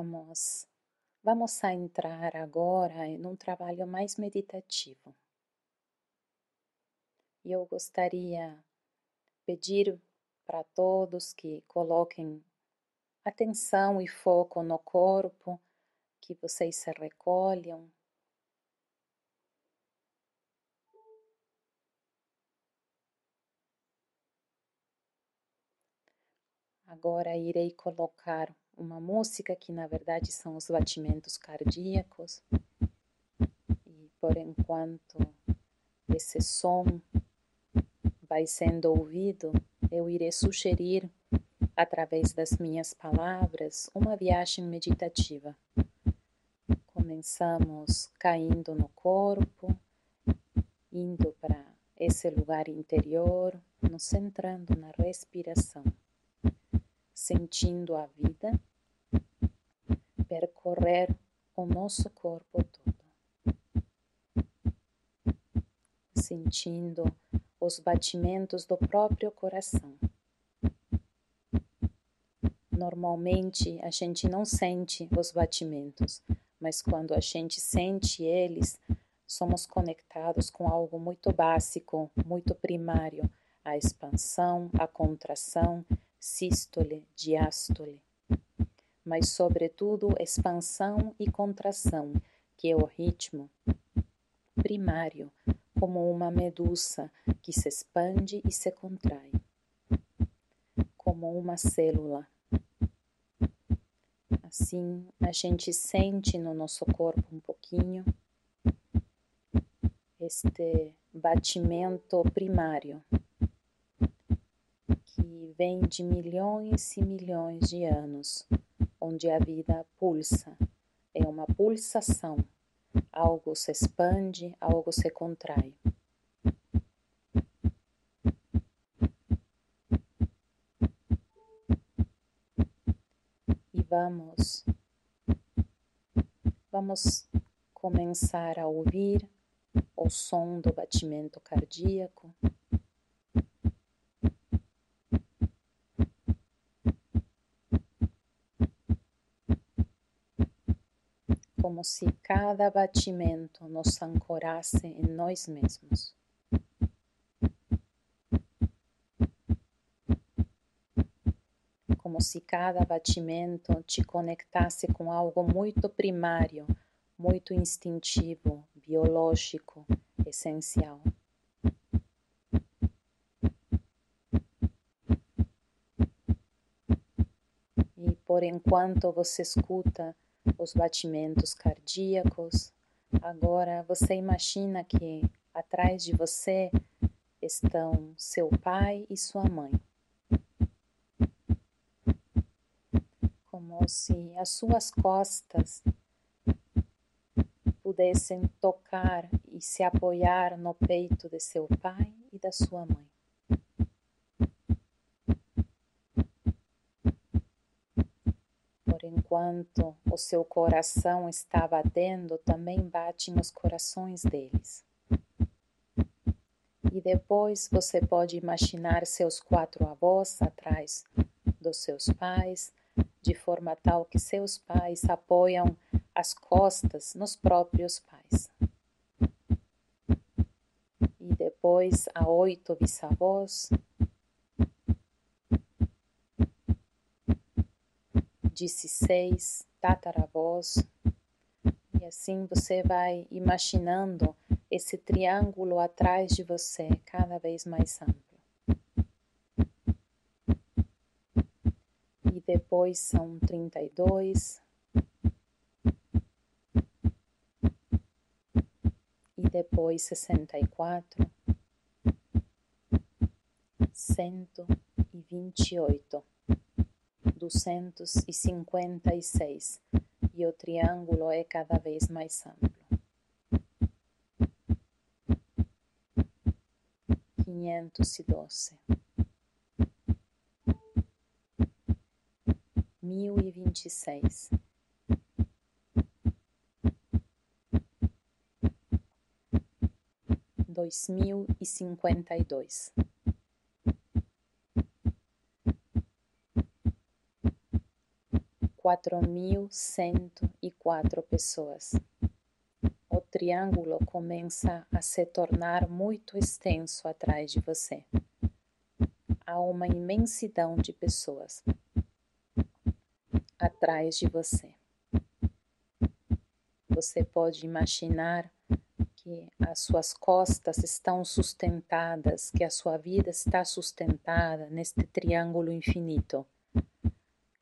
Vamos, vamos a entrar agora em um trabalho mais meditativo. Eu gostaria pedir para todos que coloquem atenção e foco no corpo, que vocês se recolham. Agora irei colocar uma música que na verdade são os batimentos cardíacos. E por enquanto esse som vai sendo ouvido, eu irei sugerir através das minhas palavras uma viagem meditativa. Começamos caindo no corpo, indo para esse lugar interior, nos centrando na respiração, sentindo a vida percorrer o nosso corpo todo, sentindo os batimentos do próprio coração. Normalmente a gente não sente os batimentos, mas quando a gente sente eles, somos conectados com algo muito básico, muito primário, a expansão, a contração, sístole, diástole mas, sobretudo, expansão e contração, que é o ritmo primário, como uma medusa que se expande e se contrai, como uma célula. Assim, a gente sente no nosso corpo um pouquinho este batimento primário que vem de milhões e milhões de anos onde a vida pulsa. É uma pulsação. Algo se expande, algo se contrai. E vamos, vamos começar a ouvir o som do batimento cardíaco. Como se cada batimento nos ancorasse em nós mesmos. Como se cada batimento te conectasse com algo muito primário, muito instintivo, biológico, essencial. E por enquanto você escuta os batimentos cardíacos. Agora você imagina que atrás de você estão seu pai e sua mãe. Como se as suas costas pudessem tocar e se apoiar no peito de seu pai e da sua mãe. Enquanto o seu coração está batendo, também batem os corações deles. E depois você pode imaginar seus quatro avós atrás dos seus pais, de forma tal que seus pais apoiam as costas nos próprios pais. E depois a oito bisavós, disse seis tataravós, e assim você vai imaginando esse triângulo atrás de você, cada vez mais amplo. E depois são trinta e dois. Depois sessenta e 256 e o triângulo é cada vez mais amplo. 512 1026 2052 4.104 pessoas. O triângulo começa a se tornar muito extenso atrás de você. Há uma imensidão de pessoas atrás de você. Você pode imaginar que as suas costas estão sustentadas, que a sua vida está sustentada neste triângulo infinito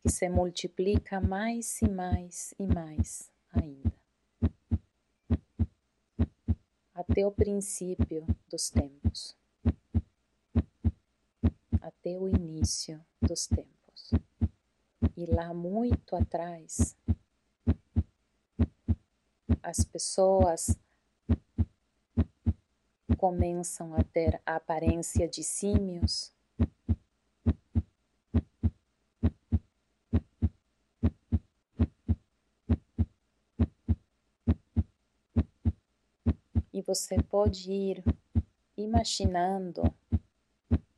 se multiplica mais e mais e mais ainda. Até o princípio dos tempos, até o início dos tempos. E lá muito atrás, as pessoas começam a ter a aparência de símios você pode ir imaginando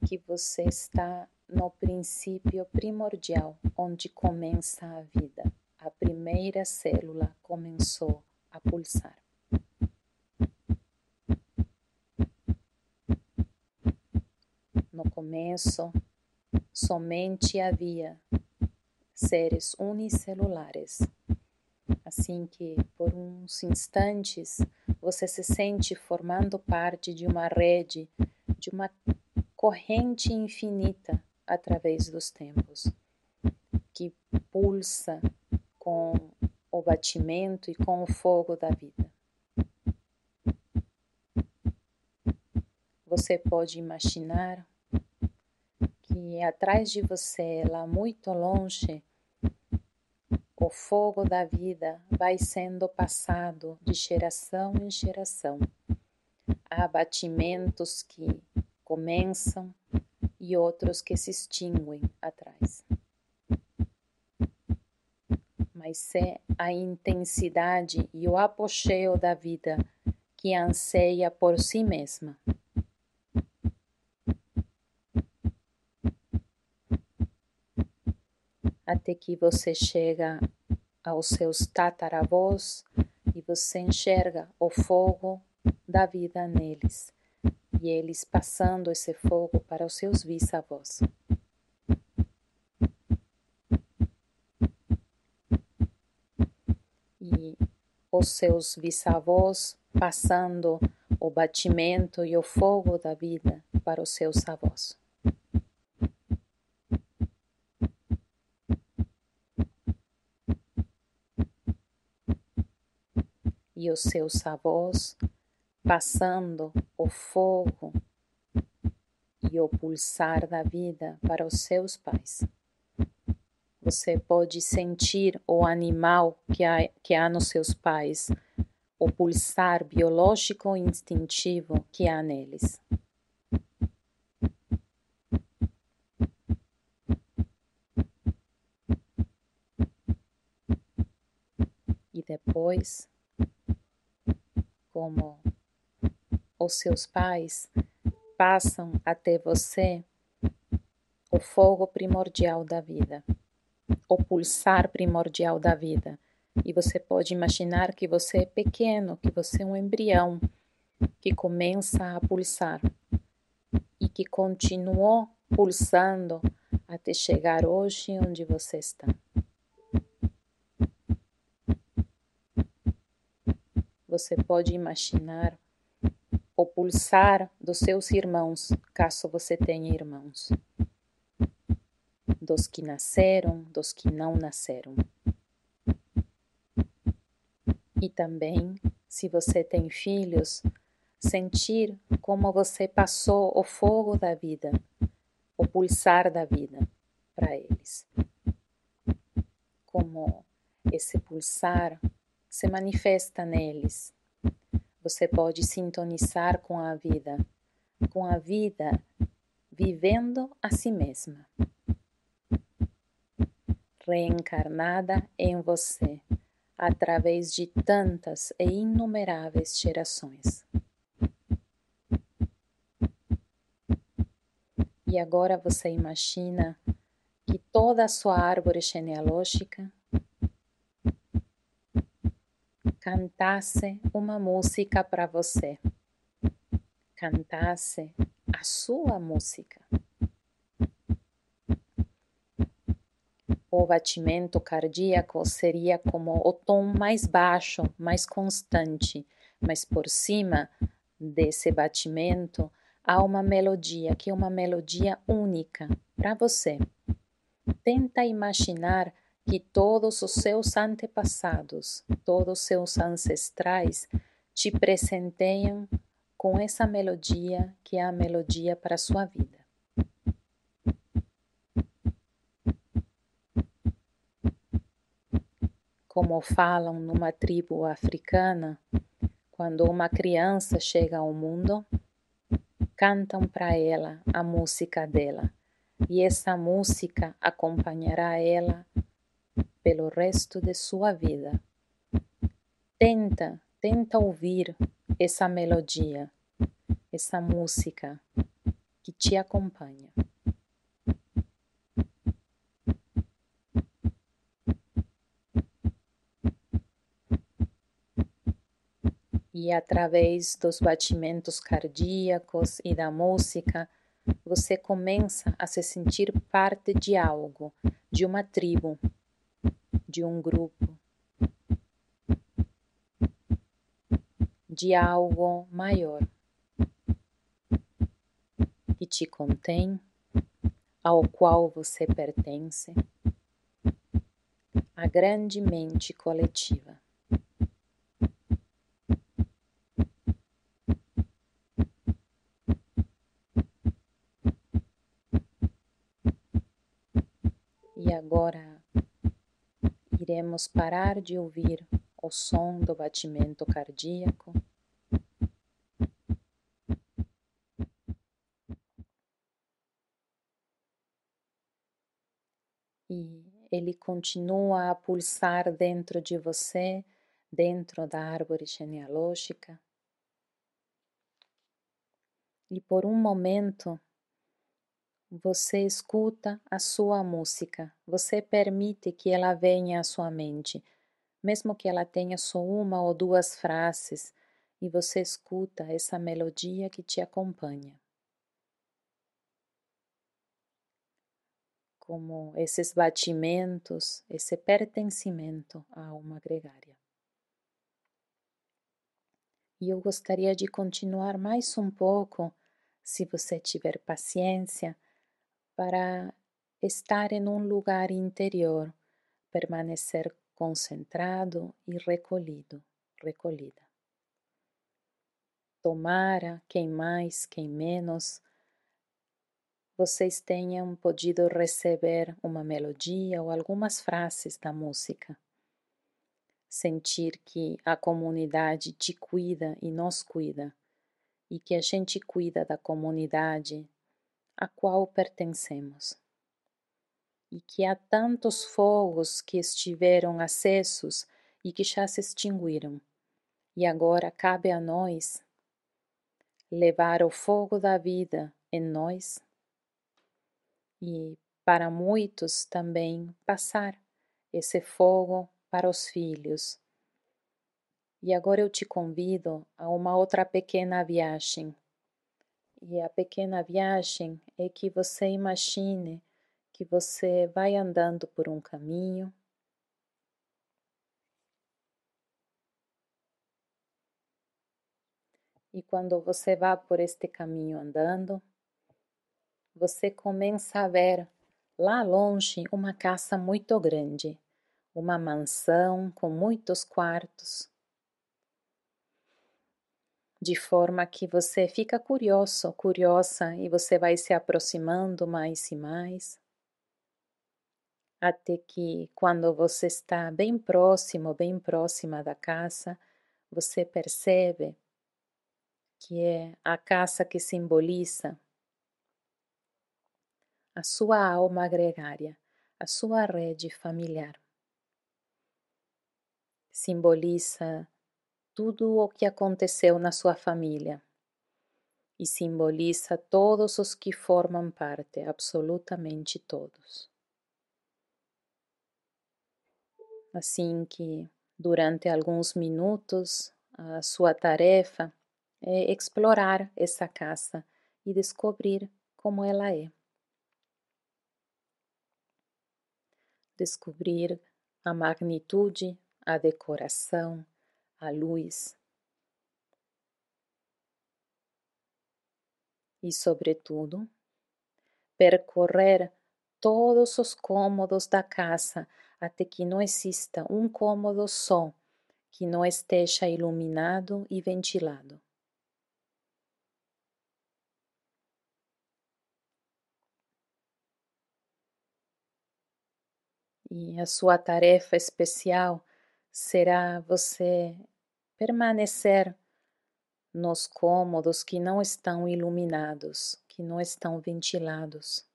que você está no princípio primordial, onde começa a vida. A primeira célula começou a pulsar. No começo, somente havia seres unicelulares assim que por uns instantes você se sente formando parte de uma rede, de uma corrente infinita através dos tempos, que pulsa com o batimento e com o fogo da vida. Você pode imaginar que atrás de você, lá muito longe, o fogo da vida vai sendo passado de geração em geração. Há batimentos que começam e outros que se extinguem atrás. Mas é a intensidade e o apogeu da vida que anseia por si mesma. até que você chega aos seus tataravós e você enxerga o fogo da vida neles e eles passando esse fogo para os seus bisavós. E os seus bisavós passando o batimento e o fogo da vida para os seus avós. E os seus avós, passando o fogo e o pulsar da vida para os seus pais. Você pode sentir o animal que há, que há nos seus pais, o pulsar biológico e instintivo que há neles. E depois como os seus pais passam até você o fogo primordial da vida, o pulsar primordial da vida. E você pode imaginar que você é pequeno, que você é um embrião que começa a pulsar e que continuou pulsando até chegar hoje onde você está. você pode imaginar o pulsar dos seus irmãos, caso você tenha irmãos, dos que nasceram, dos que não nasceram. E também, se você tem filhos, sentir como você passou o fogo da vida, o pulsar da vida para eles. Como esse pulsar se manifesta neles. Você pode sintonizar com a vida, com a vida vivendo a si mesma, reencarnada em você através de tantas e inumeráveis gerações. E agora você imagina que toda a sua árvore genealógica cantasse uma música para você, cantasse a sua música. O batimento cardíaco seria como o tom mais baixo, mais constante, mas por cima desse batimento há uma melodia que é uma melodia única para você. Tenta imaginar que todos os seus antepassados, todos os seus ancestrais te presenteiam com essa melodia que é a melodia para a sua vida. Como falam numa tribo africana, quando uma criança chega ao mundo, cantam para ela a música dela, e essa música acompanhará ela pelo resto de sua vida. Tenta, tenta ouvir essa melodia, essa música que te acompanha. E através dos batimentos cardíacos e da música, você começa a se sentir parte de algo, de uma tribo, de um grupo, de algo maior que te contém, ao qual você pertence, a grande mente coletiva. E agora iremos parar de ouvir o som do batimento cardíaco. E ele continua a pulsar dentro de você, dentro da árvore genealógica. E por um momento você escuta a sua música, você permite que ela venha à sua mente, mesmo que ela tenha só uma ou duas frases, e você escuta essa melodia que te acompanha. Como esses batimentos, esse pertencimento à alma gregária. E eu gostaria de continuar mais um pouco, se você tiver paciência para estar em um lugar interior, permanecer concentrado e recolhido, recolhida. Tomara, quem mais, quem menos, vocês tenham podido receber uma melodia ou algumas frases da música. Sentir que a comunidade te cuida e nos cuida, e que a gente cuida da comunidade a qual pertencemos. E que há tantos fogos que estiveram acesos e que já se extinguiram, e agora cabe a nós levar o fogo da vida em nós e para muitos também passar esse fogo para os filhos. E agora eu te convido a uma outra pequena viagem e a pequena viagem é que você imagine que você vai andando por um caminho. E quando você vai por este caminho andando, você começa a ver lá longe uma casa muito grande, uma mansão com muitos quartos, de forma que você fica curioso, curiosa e você vai se aproximando mais e mais, até que quando você está bem próximo, bem próxima da casa, você percebe que é a casa que simboliza a sua alma gregária, a sua rede familiar. Simboliza tudo o que aconteceu na sua família e simboliza todos os que formam parte, absolutamente todos. Assim que Durante alguns minutos, a sua tarefa é explorar essa casa e descobrir como ela é. Descobrir a magnitude, a decoração, a luz. E, sobretudo, percorrer todos os cômodos da casa até que não exista um cômodo só que não esteja iluminado e ventilado. E a sua tarefa especial será você permanecer nos cômodos que não estão iluminados, que não estão ventilados.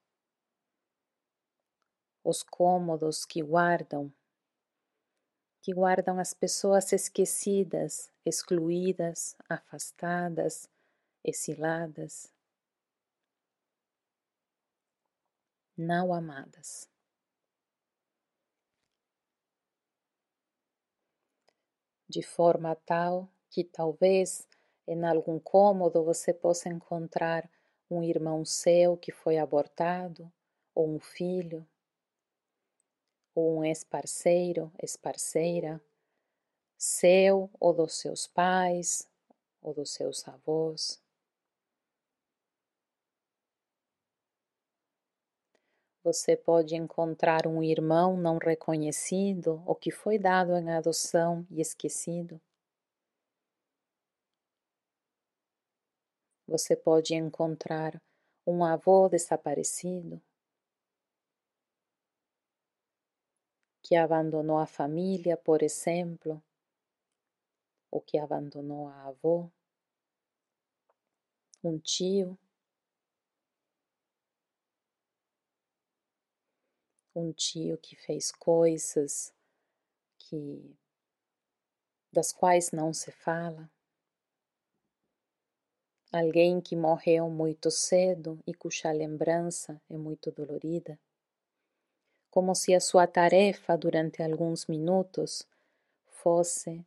Os cômodos que guardam, que guardam as pessoas esquecidas, excluídas, afastadas, exiladas, não amadas. De forma tal que talvez em algum cômodo você possa encontrar um irmão seu que foi abortado, ou um filho, ou um ex-parceiro, ex-parceira, seu ou dos seus pais, ou dos seus avós. Você pode encontrar um irmão não reconhecido ou que foi dado em adoção e esquecido. Você pode encontrar um avô desaparecido que abandonou a família, por exemplo, ou que abandonou a avó, um tio um tio que fez coisas que das quais não se fala, alguém que morreu muito cedo e cuja lembrança é muito dolorida, como se a sua tarefa durante alguns minutos fosse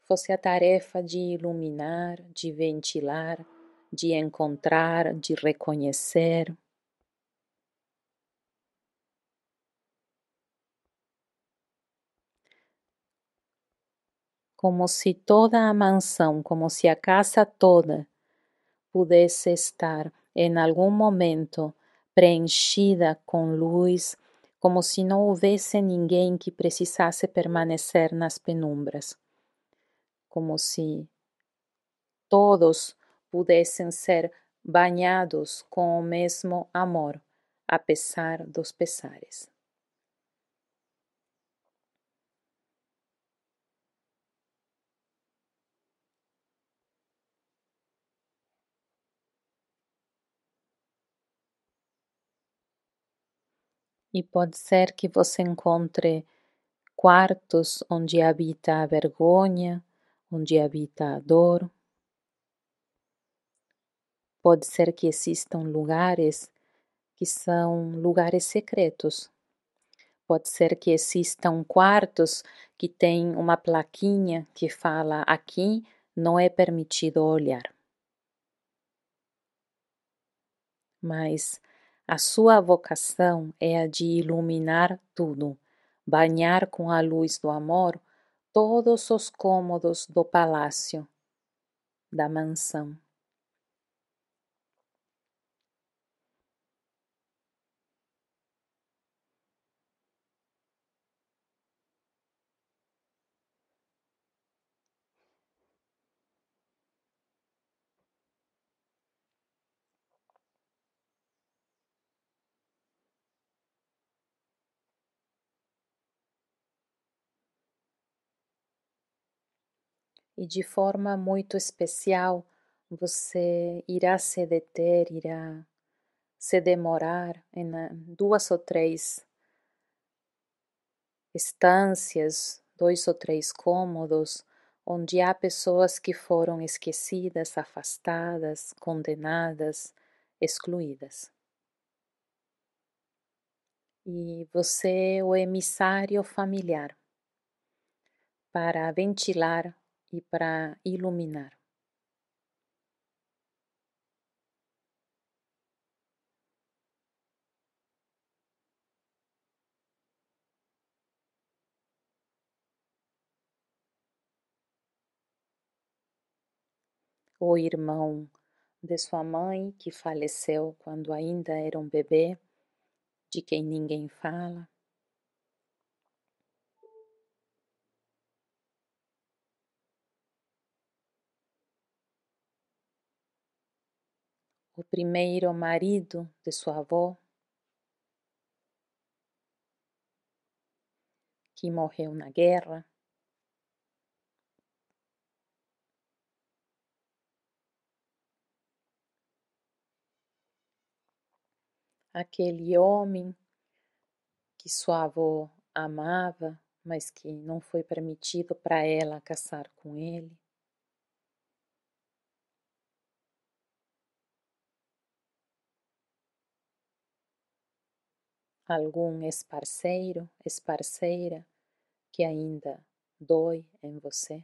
fosse a tarefa de iluminar, de ventilar, de encontrar, de reconhecer, como se toda a mansão, como se a casa toda pudesse estar em algum momento preenchida com luz, como se não houvesse ninguém que precisasse permanecer nas penumbras, como se todos pudessem ser banhados com o mesmo amor, apesar dos pesares. E pode ser que você encontre quartos onde habita a vergonha, onde habita a dor. Pode ser que existam lugares que são lugares secretos. Pode ser que existam quartos que têm uma plaquinha que fala aqui não é permitido olhar. Mas a sua vocação é a de iluminar tudo, banhar com a luz do amor todos os cômodos do palácio, da mansão. E de forma muito especial você irá se deter, irá se demorar em duas ou três estâncias, dois ou três cômodos, onde há pessoas que foram esquecidas, afastadas, condenadas, excluídas. e você é o emissário familiar para ventilar e para iluminar. O irmão de sua mãe que faleceu quando ainda era um bebê, de quem ninguém fala. O primeiro marido de sua avó, que morreu na guerra. aquele homem que sua avó amava, mas que não foi permitido para ela casar com ele. Algum ex-parceiro, ex-parceira que ainda dói em você.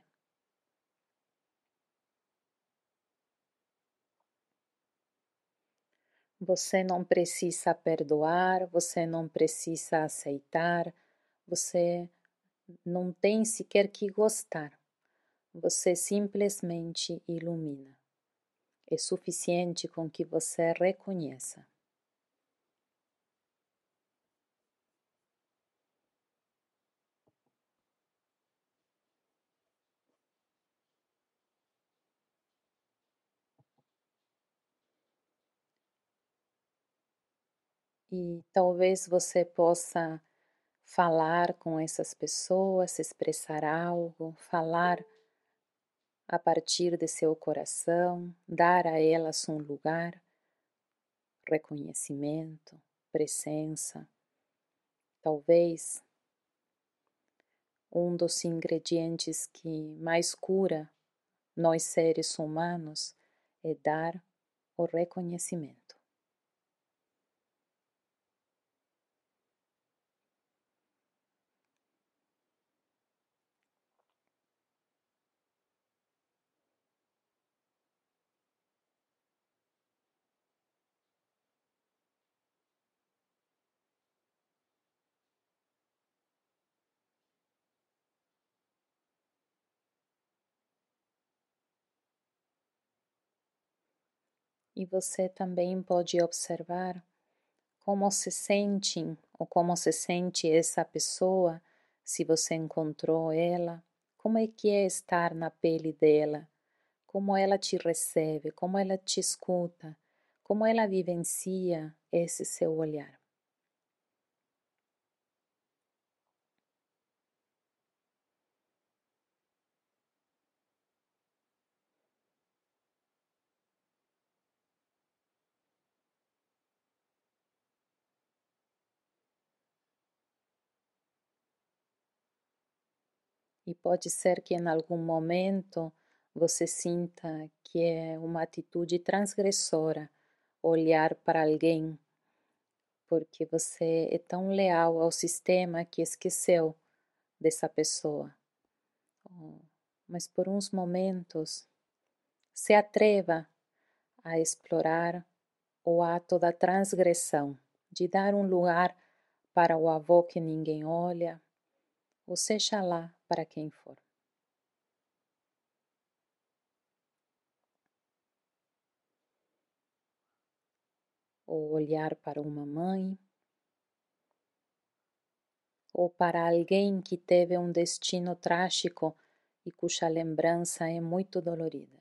Você não precisa perdoar, você não precisa aceitar, você não tem sequer que gostar. Você simplesmente ilumina. É suficiente com que você reconheça. E talvez você possa falar com essas pessoas, expressar algo, falar a partir de seu coração, dar a elas um lugar, reconhecimento, presença. Talvez um dos ingredientes que mais cura nós seres humanos é dar o reconhecimento. E você também pode observar como se sentem ou como se sente essa pessoa, se você encontrou ela, como é que é estar na pele dela, como ela te recebe, como ela te escuta, como ela vivencia esse seu olhar. E pode ser que em algum momento você sinta que é uma atitude transgressora olhar para alguém porque você é tão leal ao sistema que esqueceu dessa pessoa. Mas por uns momentos se atreva a explorar o ato da transgressão, de dar um lugar para o avô que ninguém olha, ou seja lá para quem for. Ou olhar para uma mãe, ou para alguém que teve um destino trágico e cuja lembrança é muito dolorida.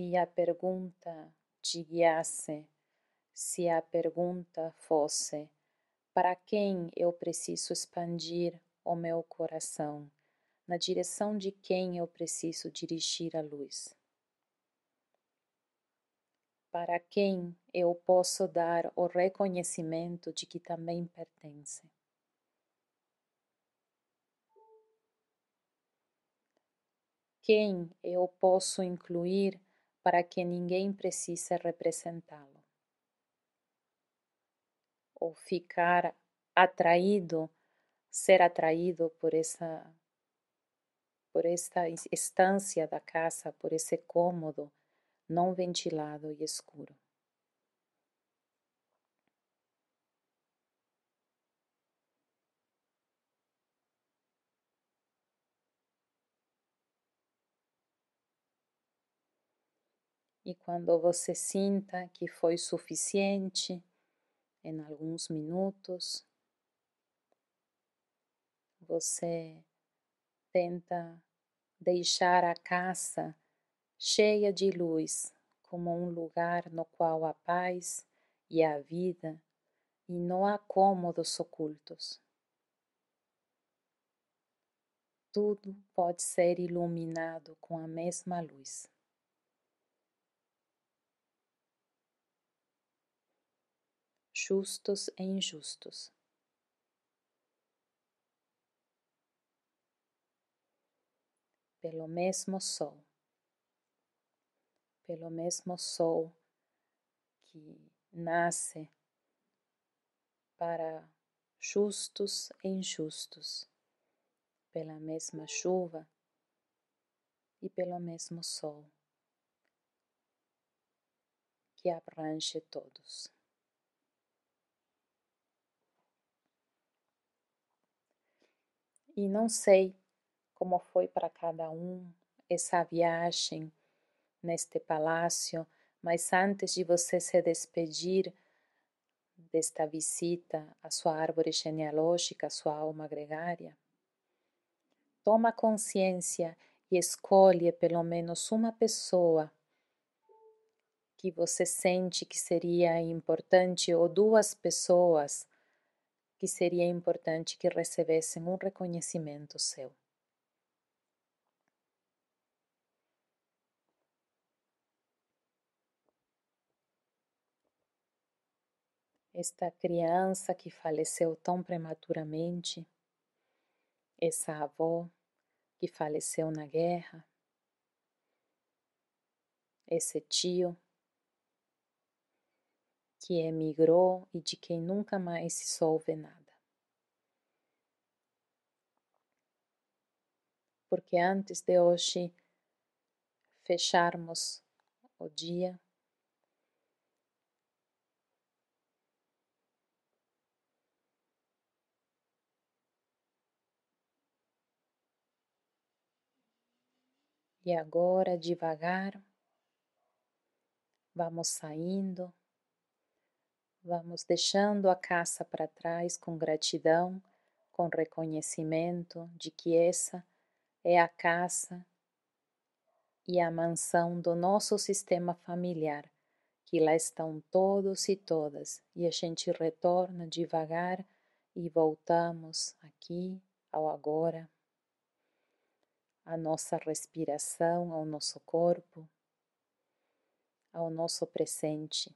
Se a pergunta te guiasse, se a pergunta fosse: para quem eu preciso expandir o meu coração? Na direção de quem eu preciso dirigir a luz? Para quem eu posso dar o reconhecimento de que também pertence? quem eu posso incluir para que ninguém precise representá-lo. Ou ficar atraído, ser atraído por essa por esta estância da casa, por esse cômodo não ventilado e escuro. E quando você sinta que foi suficiente, em alguns minutos, você tenta deixar a casa cheia de luz, como um lugar no qual a paz e a vida e não há cômodos ocultos. Tudo pode ser iluminado com a mesma luz. Justos e injustos. pelo mesmo sol, pelo mesmo sol que nasce para justos e injustos, pela mesma chuva e pelo mesmo sol que abrange todos. E não sei como foi para cada um essa viagem neste palácio, mas antes de você se despedir desta visita à sua árvore genealógica, à sua alma gregária, toma consciência e escolhe pelo menos uma pessoa que você sente que seria importante ou duas pessoas que seria importante que recebessem um reconhecimento seu. esta criança que faleceu tão prematuramente, essa avó que faleceu na guerra, esse tio que emigrou e de quem nunca mais se soube nada. Porque antes de hoje fecharmos o dia, E agora, devagar, vamos saindo, vamos deixando a casa para trás com gratidão, com reconhecimento de que essa é a casa e a mansão do nosso sistema familiar, que lá estão todos e todas, e a gente retorna devagar e voltamos aqui ao agora a nossa respiração, ao nosso corpo, ao nosso presente.